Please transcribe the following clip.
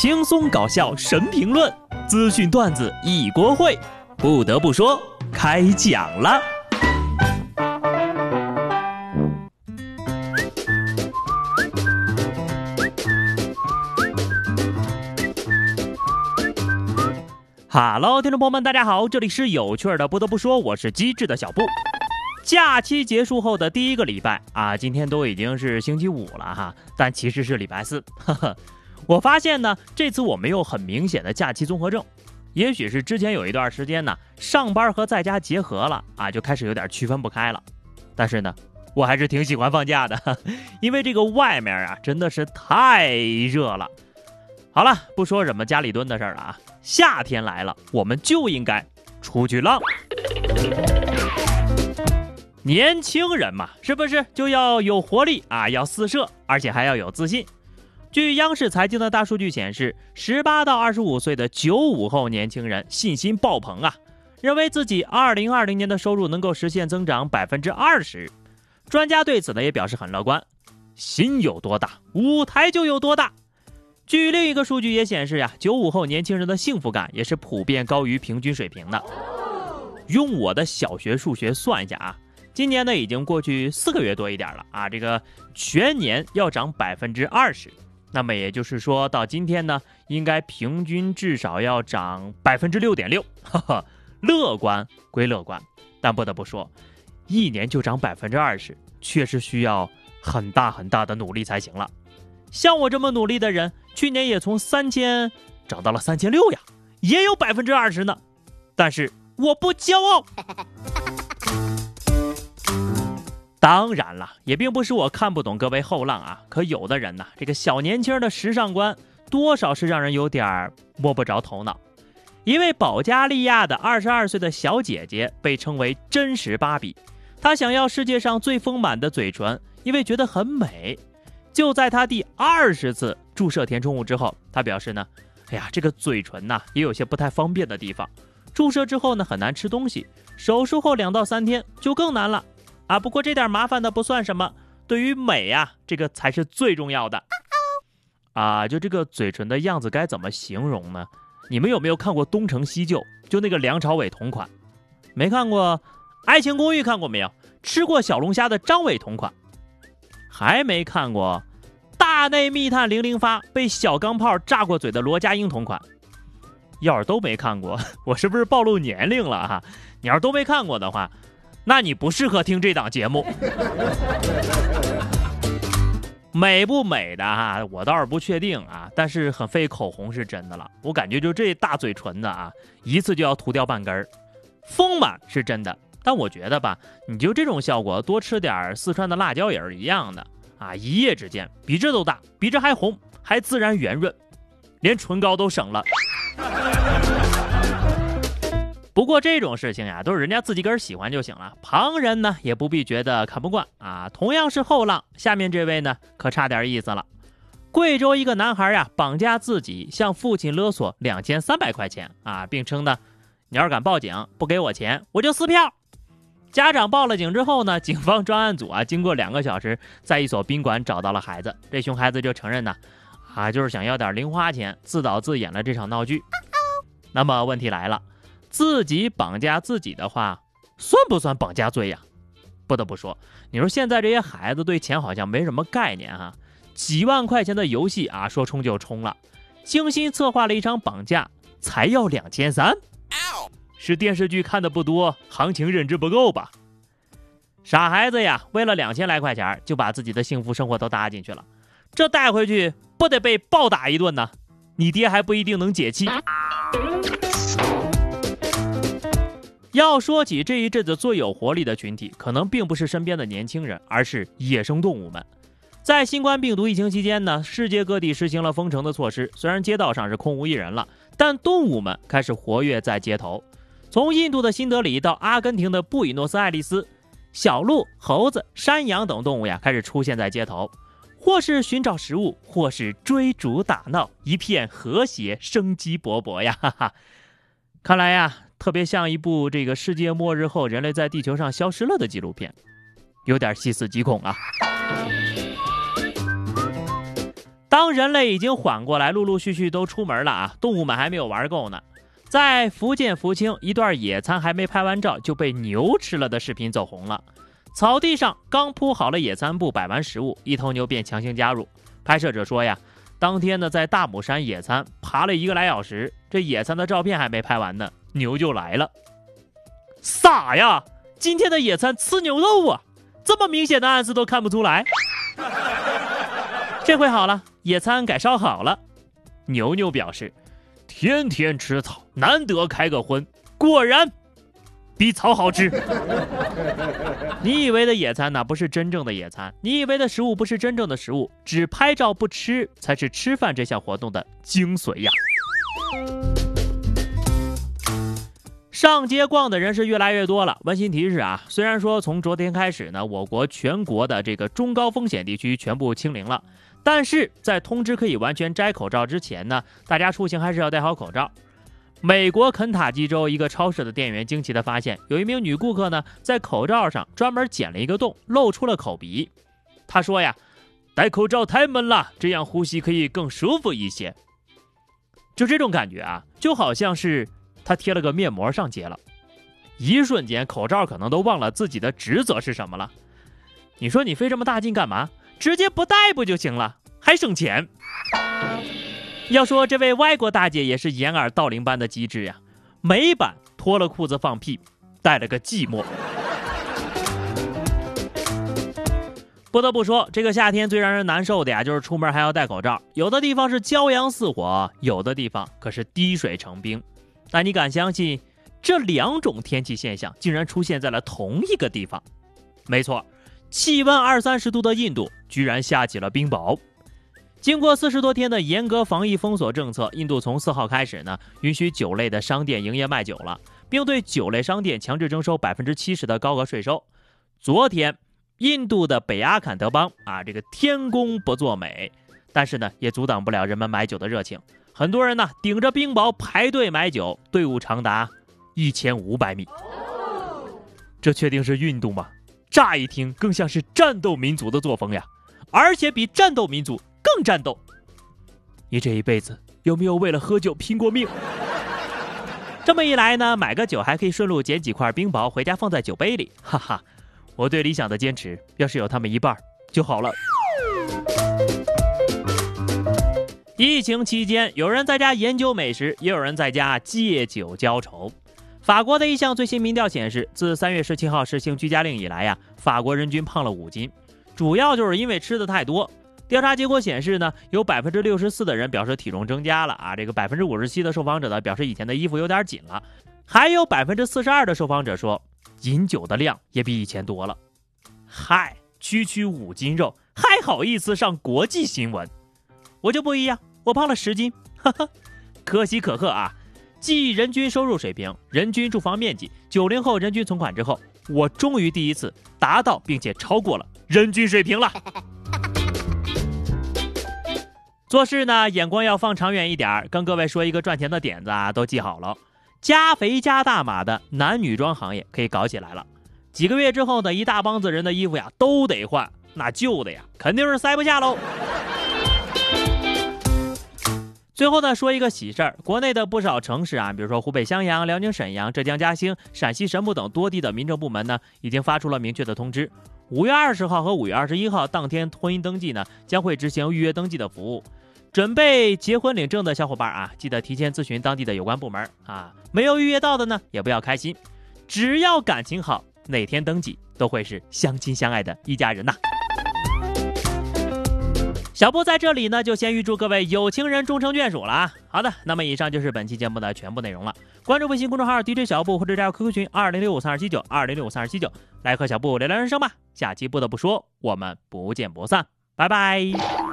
轻松搞笑神评论，资讯段子一锅烩。不得不说，开讲了。哈喽，听众朋友们，大家好，这里是有趣的。不得不说，我是机智的小布。假期结束后的第一个礼拜啊，今天都已经是星期五了哈，但其实是礼拜四。呵呵，我发现呢，这次我没有很明显的假期综合症，也许是之前有一段时间呢，上班和在家结合了啊，就开始有点区分不开了。但是呢，我还是挺喜欢放假的，因为这个外面啊真的是太热了。好了，不说什么家里蹲的事儿了啊，夏天来了，我们就应该出去浪。年轻人嘛，是不是就要有活力啊？要四射，而且还要有自信。据央视财经的大数据显示，十八到二十五岁的九五后年轻人信心爆棚啊，认为自己二零二零年的收入能够实现增长百分之二十。专家对此呢也表示很乐观。心有多大，舞台就有多大。据另一个数据也显示呀，九五后年轻人的幸福感也是普遍高于平均水平的。用我的小学数学算一下啊。今年呢，已经过去四个月多一点了啊，这个全年要涨百分之二十，那么也就是说到今天呢，应该平均至少要涨百分之六点六，哈哈，乐观归乐观，但不得不说，一年就涨百分之二十，确实需要很大很大的努力才行了。像我这么努力的人，去年也从三千涨到了三千六呀，也有百分之二十呢，但是我不骄傲。当然了，也并不是我看不懂各位后浪啊。可有的人呢，这个小年轻的时尚观，多少是让人有点摸不着头脑。一位保加利亚的二十二岁的小姐姐被称为“真实芭比”，她想要世界上最丰满的嘴唇，因为觉得很美。就在她第二十次注射填充物之后，她表示呢：“哎呀，这个嘴唇呐，也有些不太方便的地方。注射之后呢，很难吃东西。手术后两到三天就更难了。”啊，不过这点麻烦的不算什么，对于美呀，这个才是最重要的。啊，就这个嘴唇的样子该怎么形容呢？你们有没有看过《东成西就》？就那个梁朝伟同款？没看过《爱情公寓》看过没有？吃过小龙虾的张伟同款？还没看过《大内密探零零发》被小钢炮炸过嘴的罗家英同款？要是都没看过，我是不是暴露年龄了哈？你要是都没看过的话。那你不适合听这档节目，美不美的哈，我倒是不确定啊，但是很费口红是真的了。我感觉就这大嘴唇子啊，一次就要涂掉半根儿，丰满是真的，但我觉得吧，你就这种效果，多吃点四川的辣椒也是一样的啊，一夜之间比这都大，比这还红，还自然圆润，连唇膏都省了。不过这种事情呀，都是人家自己个儿喜欢就行了，旁人呢也不必觉得看不惯啊。同样是后浪，下面这位呢可差点意思了。贵州一个男孩呀，绑架自己，向父亲勒索两千三百块钱啊，并称呢，你要是敢报警，不给我钱，我就撕票。家长报了警之后呢，警方专案组啊，经过两个小时，在一所宾馆找到了孩子。这熊孩子就承认呢，啊，就是想要点零花钱，自导自演了这场闹剧。那么问题来了。自己绑架自己的话，算不算绑架罪呀？不得不说，你说现在这些孩子对钱好像没什么概念哈，几万块钱的游戏啊，说充就充了，精心策划了一场绑架，才要两千三，是电视剧看的不多，行情认知不够吧？傻孩子呀，为了两千来块钱，就把自己的幸福生活都搭进去了，这带回去不得被暴打一顿呢？你爹还不一定能解气。要说起这一阵子最有活力的群体，可能并不是身边的年轻人，而是野生动物们。在新冠病毒疫情期间呢，世界各地实行了封城的措施，虽然街道上是空无一人了，但动物们开始活跃在街头。从印度的新德里到阿根廷的布宜诺斯艾利斯，小鹿、猴子、山羊等动物呀，开始出现在街头，或是寻找食物，或是追逐打闹，一片和谐，生机勃勃呀！哈哈，看来呀。特别像一部这个世界末日后人类在地球上消失了的纪录片，有点细思极恐啊！当人类已经缓过来，陆陆续续都出门了啊，动物们还没有玩够呢。在福建福清，一段野餐还没拍完照就被牛吃了的视频走红了。草地上刚铺好了野餐布，摆完食物，一头牛便强行加入。拍摄者说呀，当天呢在大姆山野餐，爬了一个来小时，这野餐的照片还没拍完呢，牛就来了。傻呀，今天的野餐吃牛肉啊，这么明显的暗示都看不出来。这回好了，野餐改烧好了。牛牛表示。天天吃草，难得开个荤，果然比草好吃。你以为的野餐呢，不是真正的野餐；你以为的食物，不是真正的食物。只拍照不吃，才是吃饭这项活动的精髓呀。上街逛的人是越来越多了。温馨提示啊，虽然说从昨天开始呢，我国全国的这个中高风险地区全部清零了。但是在通知可以完全摘口罩之前呢，大家出行还是要戴好口罩。美国肯塔基州一个超市的店员惊奇地发现，有一名女顾客呢在口罩上专门剪了一个洞，露出了口鼻。他说呀，戴口罩太闷了，这样呼吸可以更舒服一些。就这种感觉啊，就好像是他贴了个面膜上街了，一瞬间口罩可能都忘了自己的职责是什么了。你说你费这么大劲干嘛？直接不戴不就行了，还省钱。要说这位外国大姐也是掩耳盗铃般的机智呀，美版脱了裤子放屁，带了个寂寞。不得不说，这个夏天最让人难受的呀，就是出门还要戴口罩。有的地方是骄阳似火，有的地方可是滴水成冰。但你敢相信，这两种天气现象竟然出现在了同一个地方？没错。气温二三十度的印度居然下起了冰雹。经过四十多天的严格防疫封锁政策，印度从四号开始呢，允许酒类的商店营业卖酒了，并对酒类商店强制征收百分之七十的高额税收。昨天，印度的北阿坎德邦啊，这个天公不作美，但是呢，也阻挡不了人们买酒的热情。很多人呢，顶着冰雹排队买酒，队伍长达一千五百米。这确定是运动吗？乍一听更像是战斗民族的作风呀，而且比战斗民族更战斗。你这一辈子有没有为了喝酒拼过命？这么一来呢，买个酒还可以顺路捡几块冰雹回家放在酒杯里，哈哈！我对理想的坚持，要是有他们一半就好了。疫情期间，有人在家研究美食，也有人在家借酒浇愁。法国的一项最新民调显示，自三月十七号实行居家令以来呀，法国人均胖了五斤，主要就是因为吃的太多。调查结果显示呢，有百分之六十四的人表示体重增加了啊，这个百分之五十七的受访者呢表示以前的衣服有点紧了，还有百分之四十二的受访者说饮酒的量也比以前多了。嗨，区区五斤肉还好意思上国际新闻？我就不一样，我胖了十斤，哈哈，可喜可贺啊！继人均收入水平、人均住房面积、九零后人均存款之后，我终于第一次达到并且超过了人均水平了。做事呢，眼光要放长远一点儿。跟各位说一个赚钱的点子啊，都记好了。加肥加大码的男女装行业可以搞起来了。几个月之后呢，一大帮子人的衣服呀都得换，那旧的呀肯定是塞不下喽。最后呢，说一个喜事儿，国内的不少城市啊，比如说湖北襄阳、辽宁沈阳、浙江嘉兴、陕西神木等多地的民政部门呢，已经发出了明确的通知。五月二十号和五月二十一号当天婚姻登记呢，将会执行预约登记的服务。准备结婚领证的小伙伴啊，记得提前咨询当地的有关部门啊。没有预约到的呢，也不要开心，只要感情好，哪天登记都会是相亲相爱的一家人呐。小布在这里呢，就先预祝各位有情人终成眷属了啊！好的，那么以上就是本期节目的全部内容了。关注微信公众号 DJ 小布或者加入 QQ 群二零六五三二七九二零六五三二七九，来和小布聊聊人生吧。下期不得不说，我们不见不散，拜拜。